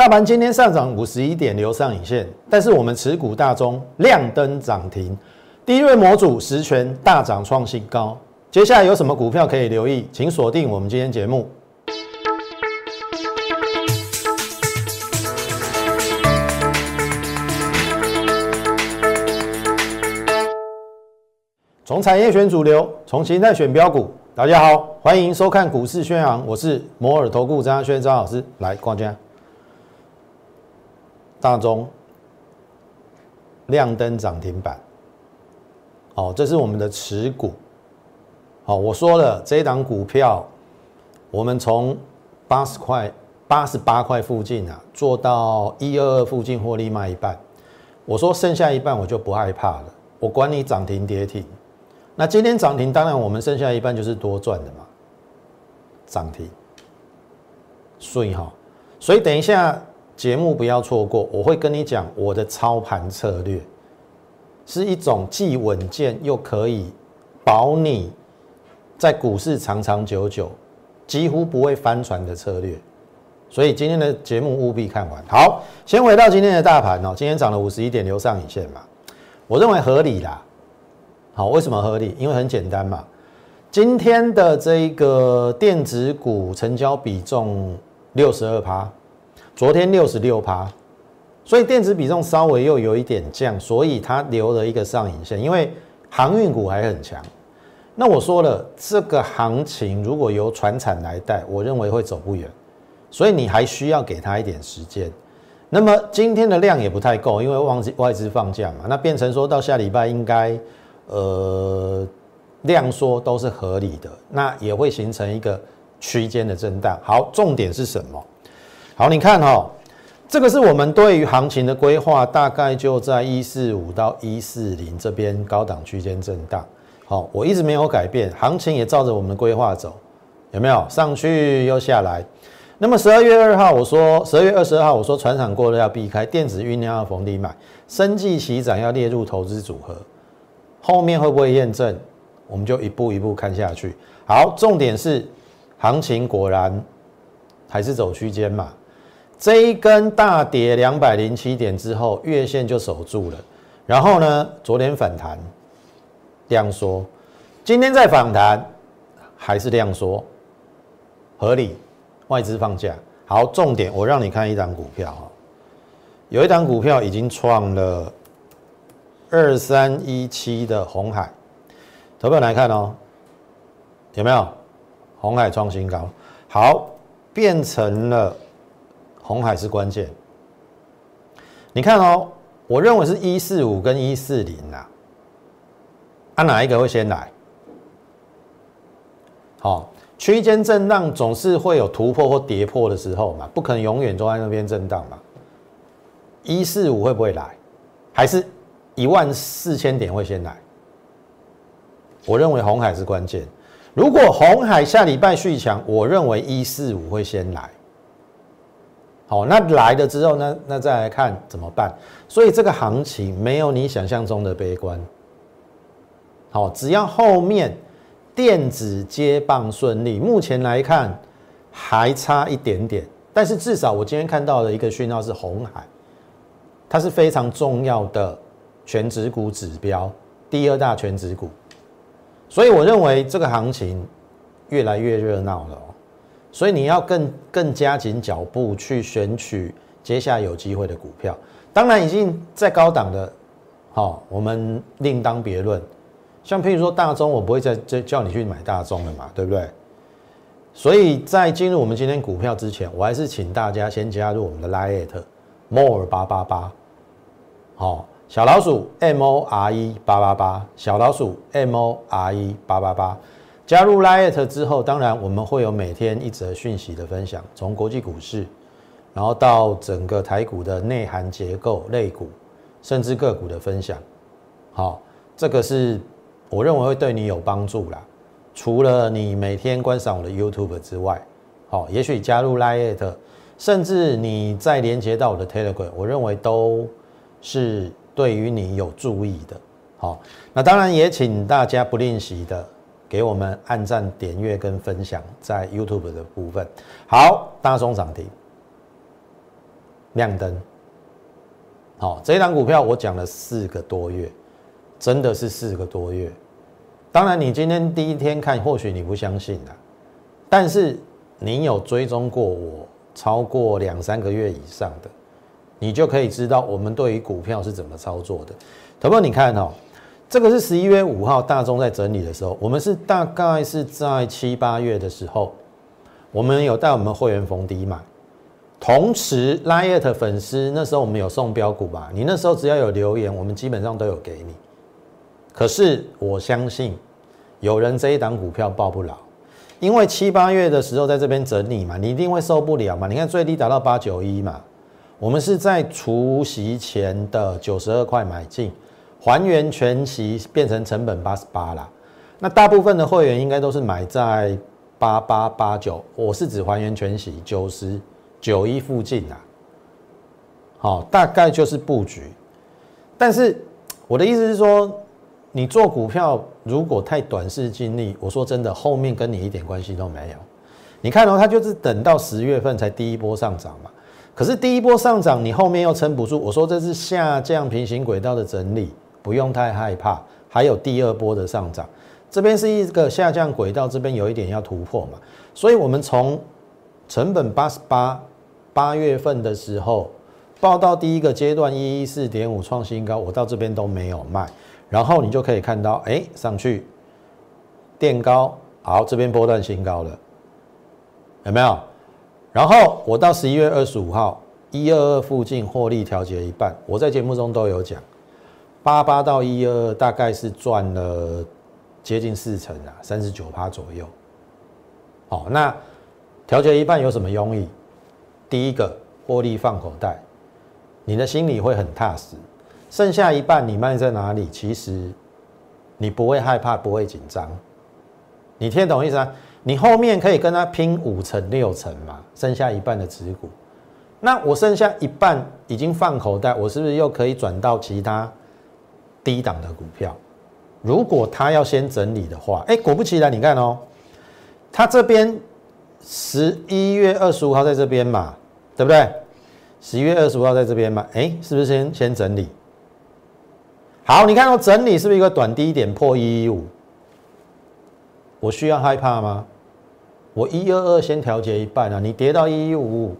大盘今天上涨五十一点，留上影线，但是我们持股大中亮灯涨停，低瑞模组实权大涨创新高。接下来有什么股票可以留意？请锁定我们今天节目。从产业选主流，从形态选标股。大家好，欢迎收看股市宣扬，我是摩尔投顾张轩张老师，来逛街。大中亮灯涨停板，哦，这是我们的持股。好，我说了，这一档股票，我们从八十块、八十八块附近啊，做到一二二附近获利卖一半。我说剩下一半我就不害怕了，我管你涨停跌停。那今天涨停，当然我们剩下一半就是多赚的嘛，涨停，所以哈，所以等一下节目不要错过，我会跟你讲我的操盘策略，是一种既稳健又可以保你在股市长长久久，几乎不会翻船的策略，所以今天的节目务必看完。好，先回到今天的大盘哦，今天涨了五十一点，留上影线嘛，我认为合理啦。好，为什么合理？因为很简单嘛。今天的这个电子股成交比重六十二趴，昨天六十六趴，所以电子比重稍微又有一点降，所以它留了一个上影线。因为航运股还很强。那我说了，这个行情如果由船产来带，我认为会走不远，所以你还需要给它一点时间。那么今天的量也不太够，因为忘记外资放假嘛，那变成说到下礼拜应该。呃，量缩都是合理的，那也会形成一个区间的震荡。好，重点是什么？好，你看哈，这个是我们对于行情的规划，大概就在一四五到一四零这边高档区间震荡。好，我一直没有改变，行情也照着我们的规划走，有没有？上去又下来。那么十二月二号，我说十二月二十二号，我说船厂过热要避开，电子酝酿要逢低买，生计起涨要列入投资组合。后面会不会验证？我们就一步一步看下去。好，重点是行情果然还是走区间嘛？这一根大跌两百零七点之后，月线就守住了。然后呢，昨天反弹量缩，今天再反弹还是量缩，合理。外资放假。好，重点我让你看一张股票哈，有一张股票已经创了。二三一七的红海，投票来看哦，有没有红海创新高？好，变成了红海是关键。你看哦，我认为是一四五跟一四零啊，按哪一个会先来？好，区间震荡总是会有突破或跌破的时候嘛，不可能永远都在那边震荡嘛。一四五会不会来？还是？一万四千点会先来，我认为红海是关键。如果红海下礼拜续强，我认为一四五会先来。好，那来了之后呢？那再来看怎么办？所以这个行情没有你想象中的悲观。好，只要后面电子接棒顺利，目前来看还差一点点，但是至少我今天看到的一个讯号是红海，它是非常重要的。全指股指标第二大全指股，所以我认为这个行情越来越热闹了，所以你要更更加紧脚步去选取接下来有机会的股票。当然已经在高档的，好，我们另当别论。像譬如说大中，我不会再再叫你去买大中了嘛，对不对？所以在进入我们今天股票之前，我还是请大家先加入我们的 Lite More 八八八，好。小老鼠 M O R E 八八八，小老鼠 M O R E 八八八，加入 Lite 之后，当然我们会有每天一则讯息的分享，从国际股市，然后到整个台股的内涵结构、类股，甚至个股的分享。好，这个是我认为会对你有帮助啦。除了你每天观赏我的 YouTube 之外，好，也许加入 Lite，甚至你再连接到我的 Telegram，我认为都是。对于你有注意的，好，那当然也请大家不吝惜的给我们按赞、点阅跟分享在 YouTube 的部分。好，大中涨停，亮灯。好，这一档股票我讲了四个多月，真的是四个多月。当然，你今天第一天看，或许你不相信啊，但是你有追踪过我超过两三个月以上的，你就可以知道我们对于股票是怎么操作的。头哥，你看哦，这个是十一月五号大中在整理的时候，我们是大概是在七八月的时候，我们有带我们会员逢低买。同时，Liet 粉丝那时候我们有送标股吧？你那时候只要有留言，我们基本上都有给你。可是我相信有人这一档股票报不牢，因为七八月的时候在这边整理嘛，你一定会受不了嘛。你看最低达到八九一嘛，我们是在除夕前的九十二块买进，还原全息变成成本八十八啦。那大部分的会员应该都是买在八八八九，我是指还原全息九十。九一附近啊，好，大概就是布局。但是我的意思是说，你做股票如果太短视经历，我说真的，后面跟你一点关系都没有。你看哦，它就是等到十月份才第一波上涨嘛。可是第一波上涨，你后面又撑不住。我说这是下降平行轨道的整理，不用太害怕。还有第二波的上涨，这边是一个下降轨道，这边有一点要突破嘛。所以我们从成本八十八。八月份的时候，报到第一个阶段一一四点五创新高，我到这边都没有卖，然后你就可以看到，哎，上去垫高，好，这边波段新高了，有没有？然后我到十一月二十五号一二二附近获利调节一半，我在节目中都有讲，八八到一二大概是赚了接近四成啊，三十九趴左右。好，那调节一半有什么用意？第一个获利放口袋，你的心里会很踏实。剩下一半你卖在哪里？其实你不会害怕，不会紧张。你听懂意思啊？你后面可以跟他拼五成六成嘛？剩下一半的持股，那我剩下一半已经放口袋，我是不是又可以转到其他低档的股票？如果他要先整理的话，哎，果不其然，你看哦，他这边十一月二十五号在这边嘛。对不对？十一月二十五号在这边嘛？哎，是不是先先整理？好，你看到整理是不是一个短低点破一一五？我需要害怕吗？我一二二先调节一半啊，你跌到一一五五，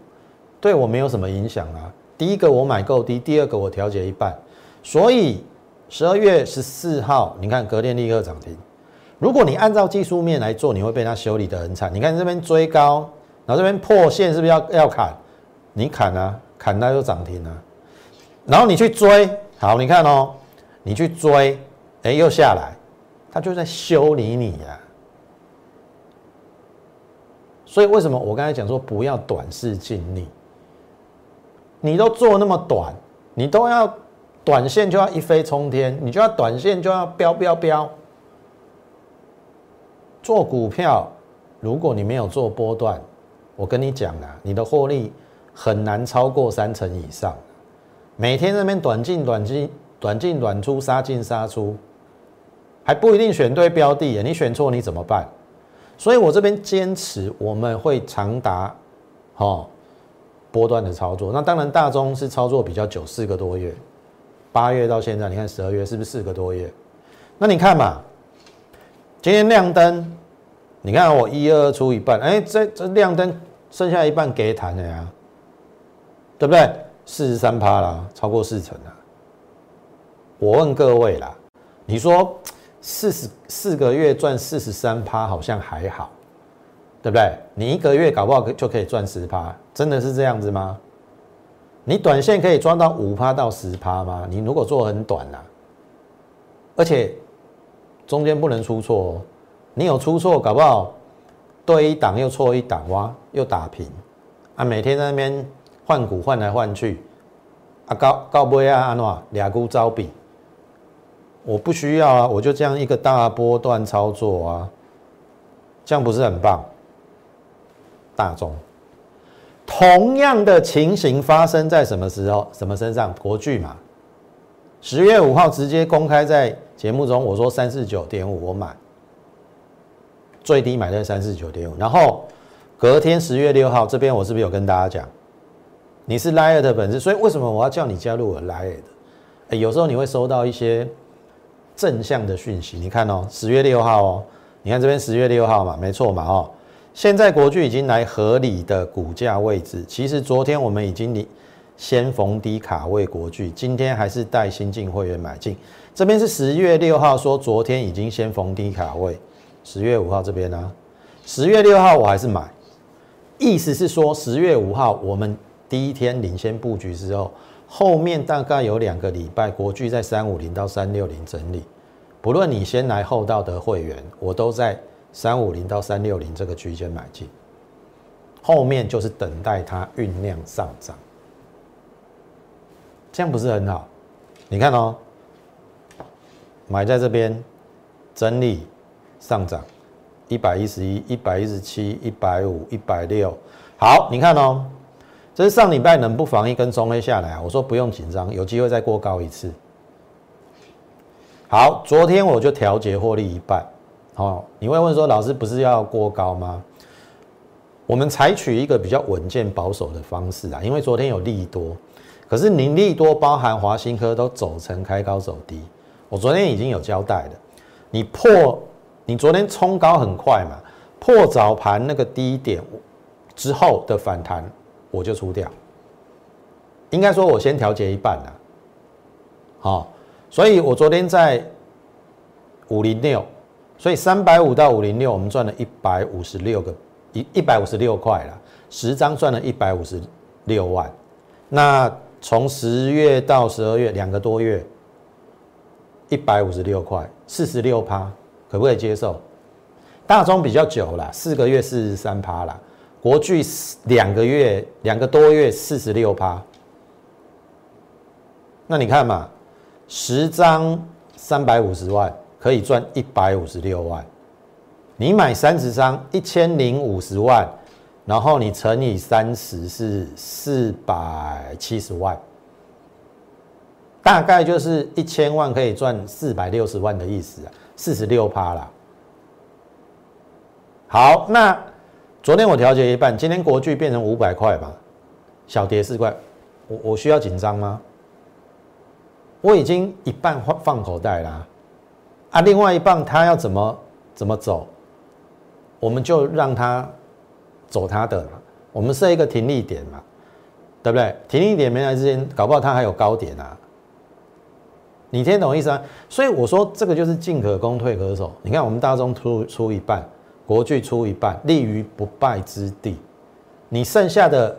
对我没有什么影响啊。第一个我买够低，第二个我调节一半，所以十二月十四号，你看隔天立刻涨停。如果你按照技术面来做，你会被它修理的很惨。你看这边追高，然后这边破线，是不是要要砍？你砍啊，砍它就涨停啊，然后你去追，好，你看哦，你去追，哎，又下来，它就在修理你呀。所以为什么我刚才讲说不要短视尽力？你都做那么短，你都要短线就要一飞冲天，你就要短线就要飙飙飙。做股票，如果你没有做波段，我跟你讲啊，你的获利。很难超过三成以上，每天那边短进短进短进短出杀进杀出，还不一定选对标的，你选错你怎么办？所以我这边坚持我们会长达，哦，波段的操作。那当然大中是操作比较久，四个多月，八月到现在，你看十二月是不是四个多月？那你看嘛，今天亮灯，你看我一二出一半，哎，这这亮灯剩下一半给谈的呀。对不对？四十三趴啦，超过四成了。我问各位啦，你说四十四个月赚四十三趴好像还好，对不对？你一个月搞不好就可以赚十趴，真的是这样子吗？你短线可以赚到五趴到十趴吗？你如果做很短啦，而且中间不能出错哦。你有出错，搞不好对一档又错一档哇，又打平啊！每天在那边。换股换来换去，啊高高不啊安诺俩股招比，我不需要啊，我就这样一个大波段操作啊，这样不是很棒？大众同样的情形发生在什么时候？什么身上？国巨嘛，十月五号直接公开在节目中，我说三四九点五我买，最低买在三四九点五，然后隔天十月六号这边我是不是有跟大家讲？你是 Line 的本质，所以为什么我要叫你加入我 Line 的？哎，有时候你会收到一些正向的讯息。你看哦，十月六号哦，你看这边十月六号嘛，没错嘛哦。现在国巨已经来合理的股价位置。其实昨天我们已经先逢低卡位国巨，今天还是带新进会员买进。这边是十月六号说昨天已经先逢低卡位，十月五号这边呢，十月六号我还是买。意思是说，十月五号我们第一天领先布局之后，后面大概有两个礼拜，国巨在三五零到三六零整理。不论你先来后到的会员，我都在三五零到三六零这个区间买进。后面就是等待它酝酿上涨，这样不是很好？你看哦，买在这边整理上涨。一百一十一、一百一十七、一百五、一百六，好，你看哦，这是上礼拜能不防一根中黑下来啊？我说不用紧张，有机会再过高一次。好，昨天我就调节获利一半。哦，你会问说，老师不是要过高吗？我们采取一个比较稳健保守的方式啊，因为昨天有利多，可是你利多包含华新科都走成开高走低，我昨天已经有交代了，你破。你昨天冲高很快嘛，破早盘那个低点之后的反弹，我就出掉。应该说，我先调节一半了。好，所以我昨天在五零六，所以三百五到五零六，我们赚了一百五十六个一一百五十六块了，十张赚了一百五十六万。那从十月到十二月两个多月，一百五十六块，四十六趴。可不可以接受？大中比较久了，四个月四十三趴了，国巨两个月两个多月四十六趴。那你看嘛，十张三百五十万可以赚一百五十六万，你买三十张一千零五十万，然后你乘以三十是四百七十万，大概就是一千万可以赚四百六十万的意思啊。四十六趴啦。好，那昨天我调节一半，今天国巨变成五百块吧，小跌四块，我我需要紧张吗？我已经一半放放口袋啦，啊另外一半他要怎么怎么走，我们就让他走他的，我们设一个停利点嘛，对不对？停利点没来之前，搞不好他还有高点啊。你听懂意思啊？所以我说这个就是进可攻，退可守。你看我们大中出出一半，国巨出一半，立于不败之地。你剩下的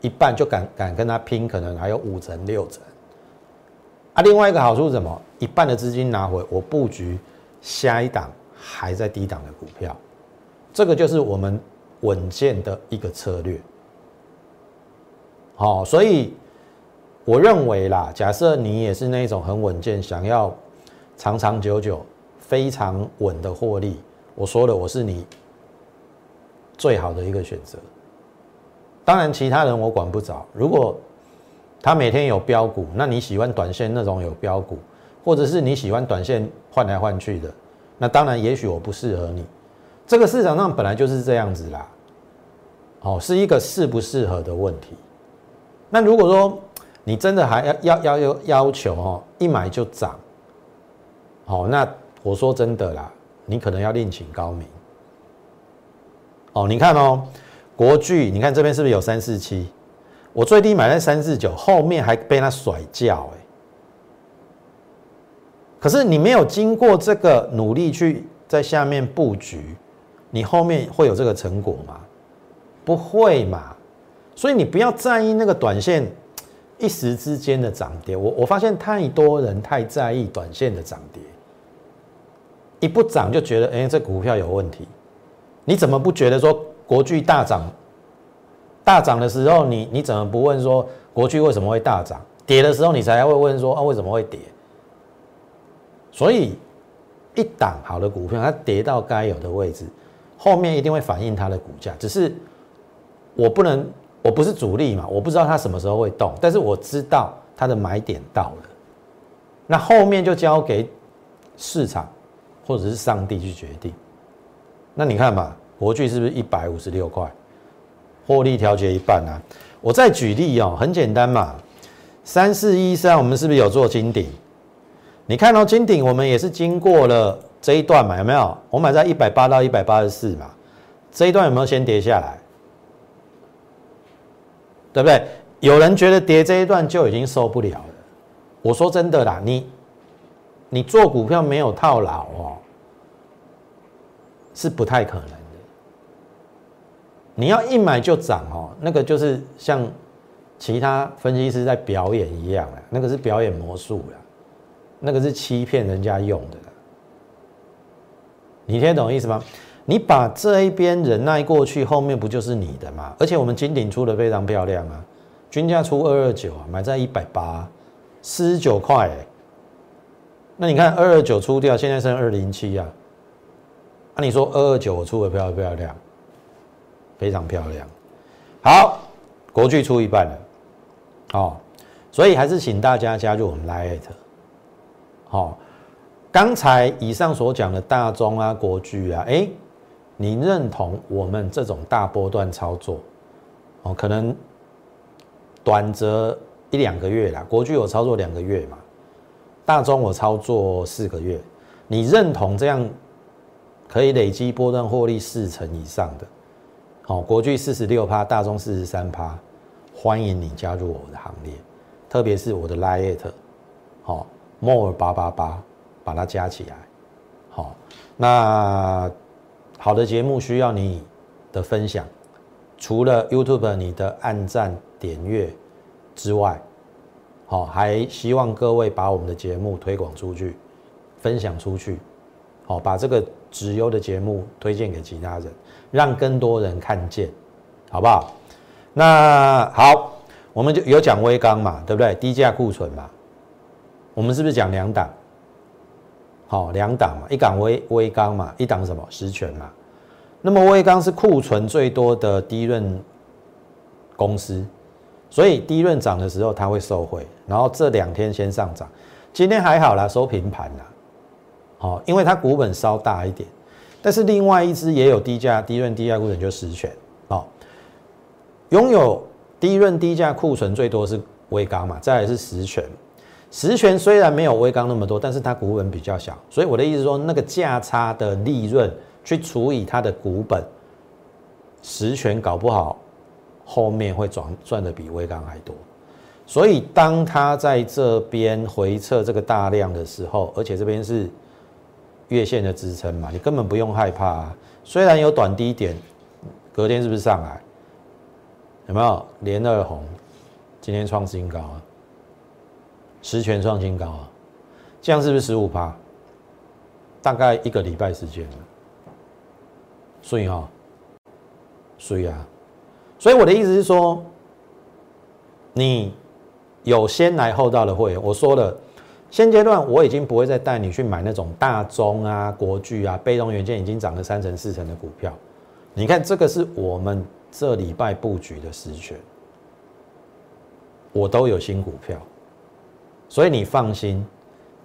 一半就敢敢跟他拼，可能还有五成六成。啊，另外一个好处是什么？一半的资金拿回，我布局下一档还在低档的股票，这个就是我们稳健的一个策略。好，所以。我认为啦，假设你也是那种很稳健，想要长长久久、非常稳的获利，我说了，我是你最好的一个选择。当然，其他人我管不着。如果他每天有标股，那你喜欢短线那种有标股，或者是你喜欢短线换来换去的，那当然也许我不适合你。这个市场上本来就是这样子啦，哦，是一个适不适合的问题。那如果说，你真的还要要要要求哦，一买就涨，哦，那我说真的啦，你可能要另请高明。哦，你看哦，国巨，你看这边是不是有三四七？我最低买在三四九，后面还被他甩掉哎。可是你没有经过这个努力去在下面布局，你后面会有这个成果吗？不会嘛。所以你不要在意那个短线。一时之间的涨跌，我我发现太多人太在意短线的涨跌，一不涨就觉得哎，这股票有问题。你怎么不觉得说国巨大涨，大涨的时候，你你怎么不问说国巨为什么会大涨？跌的时候你才会问说啊为什么会跌？所以一档好的股票，它跌到该有的位置，后面一定会反映它的股价。只是我不能。我不是主力嘛，我不知道它什么时候会动，但是我知道它的买点到了，那后面就交给市场或者是上帝去决定。那你看嘛，国巨是不是一百五十六块，获利调节一半啊？我再举例哦，很简单嘛，三四一三，我们是不是有做金顶？你看到金顶，我们也是经过了这一段嘛，有没有？我买在一百八到一百八十四嘛，这一段有没有先跌下来？对不对？有人觉得跌这一段就已经受不了了。我说真的啦，你你做股票没有套牢哦，是不太可能。你要一买就涨哦，那个就是像其他分析师在表演一样的，那个是表演魔术了。那个是欺骗人家用的，你听懂意思吗？你把这一边忍耐过去，后面不就是你的吗？而且我们金顶出的非常漂亮啊，均价出二二九啊，买在一百八，四十九块。那你看二二九出掉，现在剩二零七啊。那你说二二九我出的漂不漂亮？非常漂亮。好，国巨出一半了，哦，所以还是请大家加入我们 Lite。好，刚才以上所讲的大中啊、国巨啊，哎，你认同我们这种大波段操作？哦，可能短则一两个月啦，国巨我操作两个月嘛，大中我操作四个月，你认同这样可以累积波段获利四成以上的？好，国巨四十六趴，大中四十三趴，欢迎你加入我的行列，特别是我的 Lite，好。more 八八八，把它加起来，好，那好的节目需要你的分享，除了 YouTube 你的按赞点阅之外，好，还希望各位把我们的节目推广出去，分享出去，好，把这个直优的节目推荐给其他人，让更多人看见，好不好？那好，我们就有讲微钢嘛，对不对？低价库存嘛。我们是不是讲两档？好，两档嘛，一档微微钢嘛，一档什么实权嘛。那么微钢是库存最多的低润公司，所以低润涨的时候它会受惠。然后这两天先上涨，今天还好啦，收平盘啦。好，因为它股本稍大一点，但是另外一只也有低价低润低价库存，就实权。好，拥有低润低价库存最多是微钢嘛，再来是实权。实权虽然没有微钢那么多，但是它股本比较小，所以我的意思说，那个价差的利润去除以它的股本，实权搞不好后面会赚赚的比微钢还多。所以当它在这边回撤这个大量的时候，而且这边是月线的支撑嘛，你根本不用害怕。啊虽然有短低点，隔天是不是上来？有没有连二红？今天创新高啊！十全创新高啊，这样是不是十五趴？大概一个礼拜时间所以哈，所以啊，所以我的意思是说，你有先来后到的会员，我说了，现阶段我已经不会再带你去买那种大中啊、国巨啊、被动元件已经涨了三成四成的股票。你看这个是我们这礼拜布局的实权，我都有新股票。所以你放心，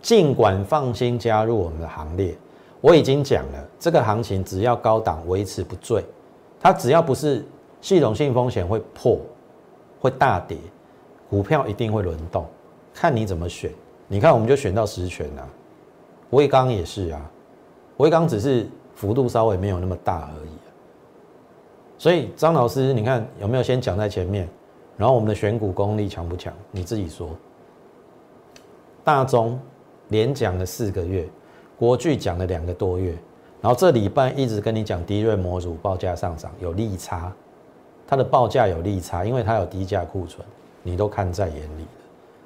尽管放心加入我们的行列。我已经讲了，这个行情只要高档维持不坠，它只要不是系统性风险会破、会大跌，股票一定会轮动，看你怎么选。你看，我们就选到实权啊，威刚也是啊，威刚只是幅度稍微没有那么大而已。所以张老师，你看有没有先讲在前面？然后我们的选股功力强不强？你自己说。大中连讲了四个月，国巨讲了两个多月，然后这礼拜一直跟你讲低润模组报价上涨有利差，它的报价有利差，因为它有低价库存，你都看在眼里了，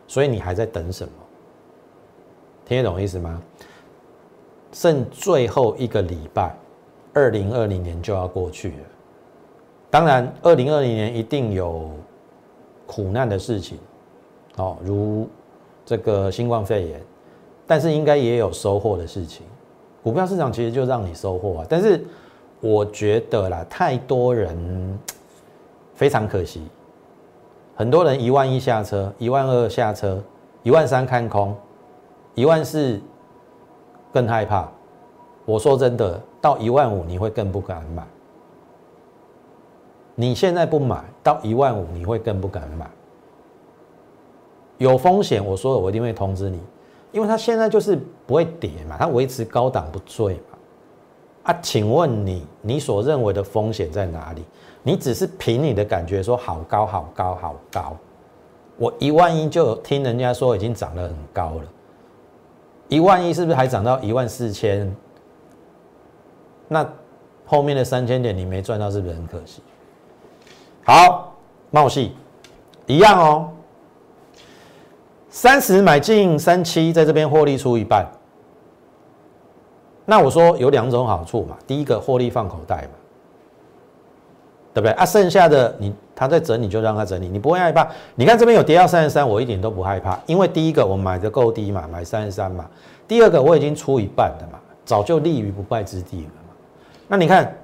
所以你还在等什么？听得懂意思吗？剩最后一个礼拜，二零二零年就要过去了。当然，二零二零年一定有苦难的事情，哦，如。这个新冠肺炎，但是应该也有收获的事情。股票市场其实就让你收获啊，但是我觉得啦，太多人非常可惜，很多人一万一下车，一万二下车，一万三看空，一万四更害怕。我说真的，到一万五你会更不敢买。你现在不买到一万五，你会更不敢买。有风险，我说了，我一定会通知你，因为它现在就是不会跌嘛，它维持高档不坠嘛。啊，请问你，你所认为的风险在哪里？你只是凭你的感觉说好高好高好高，我一万一就听人家说已经涨得很高了，一万一是不是还涨到一万四千？那后面的三千点你没赚到，是不是很可惜？好，茂戏一样哦，三十买进三七，在这边获利出一半。那我说有两种好处嘛，第一个获利放口袋嘛。对不对啊？剩下的你他在整理就让他整理，你不会害怕。你看这边有跌到三十三，我一点都不害怕，因为第一个我买的够低嘛，买三十三嘛。第二个我已经出一半了嘛，早就立于不败之地了嘛。那你看，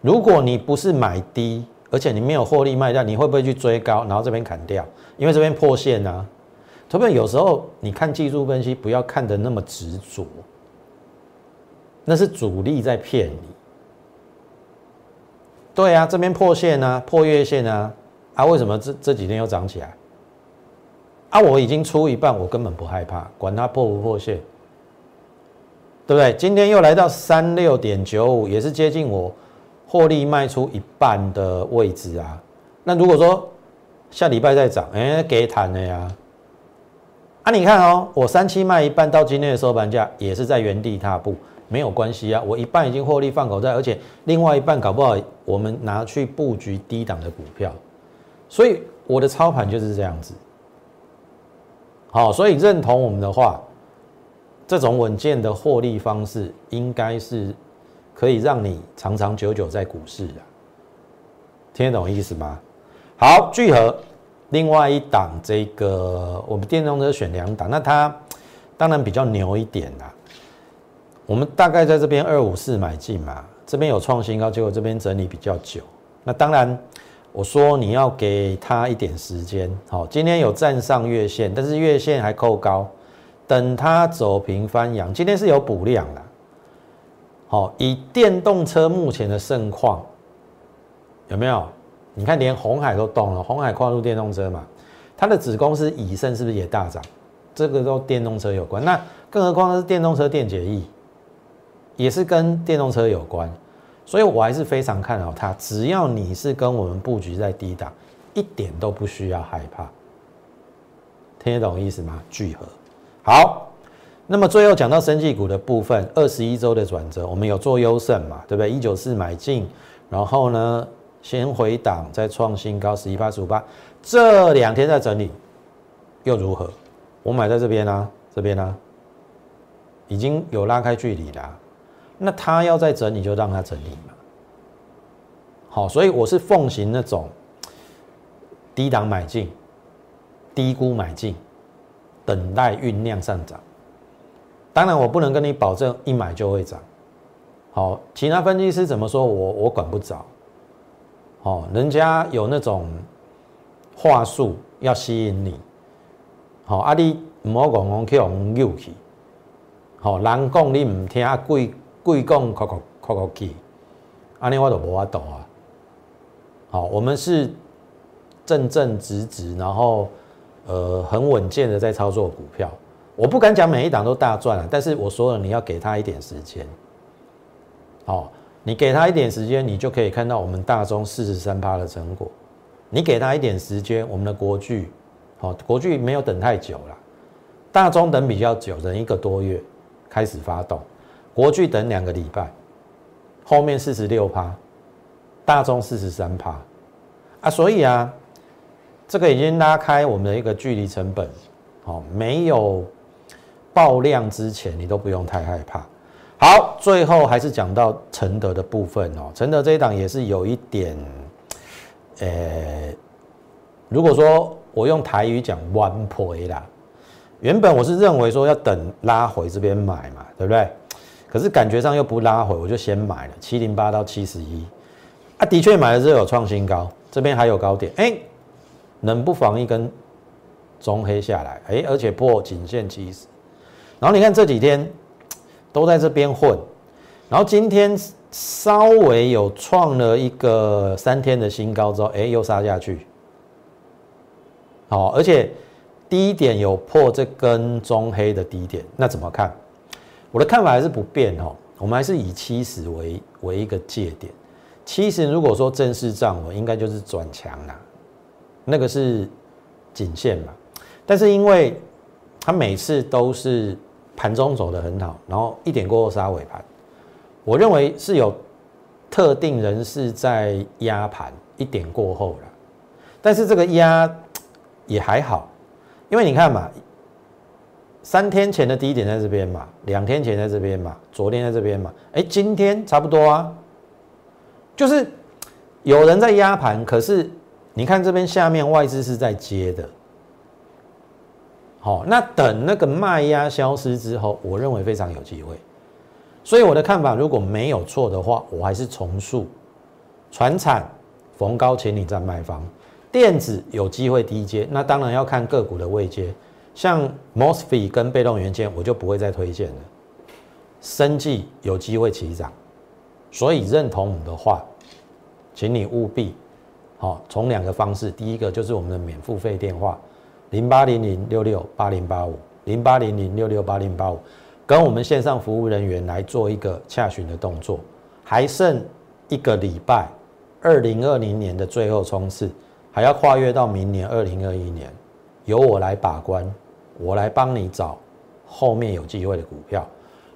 如果你不是买低，而且你没有获利卖掉，你会不会去追高，然后这边砍掉？因为这边破线呢。特别有时候你看技术分析，不要看得那么执着，那是主力在骗你。对啊，这边破线呢，破月线呢，啊，为什么这这几天又涨起来？啊，我已经出一半，我根本不害怕，管它破不破线，对不对？今天又来到三六点九五，也是接近我获利卖出一半的位置啊。那如果说下礼拜再涨，哎，给谈了呀。啊，你看哦，我三七卖一半，到今天的收盘价也是在原地踏步。没有关系啊，我一半已经获利放口袋，而且另外一半搞不好我们拿去布局低档的股票，所以我的操盘就是这样子。好，所以认同我们的话，这种稳健的获利方式应该是可以让你长长久久在股市的，听得懂意思吗？好，聚合另外一档这个我们电动车选两档，那它当然比较牛一点啦。我们大概在这边二五四买进嘛，这边有创新高，结果这边整理比较久。那当然，我说你要给他一点时间。好，今天有站上月线，但是月线还扣高，等它走平翻阳。今天是有补量的。好，以电动车目前的盛况，有没有？你看，连红海都动了，红海跨入电动车嘛，它的子公司以盛是不是也大涨？这个都电动车有关。那更何况是电动车电解液。也是跟电动车有关，所以我还是非常看好它。只要你是跟我们布局在低档，一点都不需要害怕。听得懂意思吗？聚合好，那么最后讲到生技股的部分，二十一周的转折，我们有做优胜嘛，对不对？一九四买进，然后呢，先回档，再创新高，十一八十五八，这两天在整理，又如何？我买在这边啊，这边啊，已经有拉开距离了。那他要再整理，就让他整理嘛。好，所以我是奉行那种低档买进、低估买进，等待酝酿上涨。当然，我不能跟你保证一买就会涨。好，其他分析师怎么说我我管不着。哦，人家有那种话术要吸引你。好，阿你唔好讲讲去用诱去。好，人讲你唔听贵贵。贵讲靠靠靠靠去，安尼我都无法懂啊。好，我们是正正直直，然后呃很稳健的在操作股票。我不敢讲每一档都大赚了，但是我说了，你要给他一点时间。好，你给他一点时间，你就可以看到我们大中四十三趴的成果。你给他一点时间，我们的国巨，好，国巨没有等太久了，大中等比较久，等一个多月开始发动。国巨等两个礼拜，后面四十六趴，大众四十三趴，啊，所以啊，这个已经拉开我们的一个距离成本，哦，没有爆量之前，你都不用太害怕。好，最后还是讲到承德的部分哦，承德这一档也是有一点，呃，如果说我用台语讲弯坡啦，原本我是认为说要等拉回这边买嘛，对不对？可是感觉上又不拉回，我就先买了七零八到七十一，啊，的确买了之后有创新高，这边还有高点，哎，能不防一根中黑下来，哎，而且破颈线七十，然后你看这几天 都在这边混，然后今天稍微有创了一个三天的新高之后，哎，又杀下去。好，而且低点有破这根中黑的低点，那怎么看？我的看法还是不变哦，我们还是以七十为为一个界点。七十如果说正式站稳，应该就是转强啦，那个是颈线嘛。但是因为它每次都是盘中走的很好，然后一点过后杀尾盘，我认为是有特定人士在压盘一点过后了。但是这个压也还好，因为你看嘛。三天前的低点在这边嘛，两天前在这边嘛，昨天在这边嘛，哎，今天差不多啊，就是有人在压盘，可是你看这边下面外资是在接的，好，那等那个卖压消失之后，我认为非常有机会，所以我的看法如果没有错的话，我还是重塑，船产逢高请你站卖方，电子有机会低接，那当然要看个股的位阶。像 Mosfet 跟被动元件，我就不会再推荐了。生技有机会起涨，所以认同我们的话，请你务必好从两个方式，第一个就是我们的免付费电话零八零零六六八零八五零八零零六六八零八五，跟我们线上服务人员来做一个洽询的动作。还剩一个礼拜，二零二零年的最后冲刺，还要跨越到明年二零二一年。由我来把关，我来帮你找后面有机会的股票。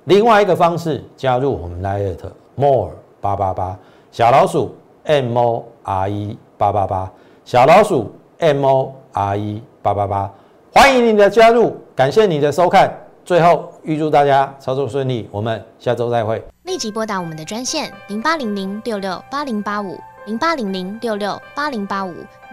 另外一个方式，加入我们 Lite More 八八八小老鼠 M O R E 八八八小老鼠 M O R E 八八八，欢迎你的加入，感谢你的收看。最后预祝大家操作顺利，我们下周再会。立即拨打我们的专线零八零零六六八零八五。零八零零六六八零八五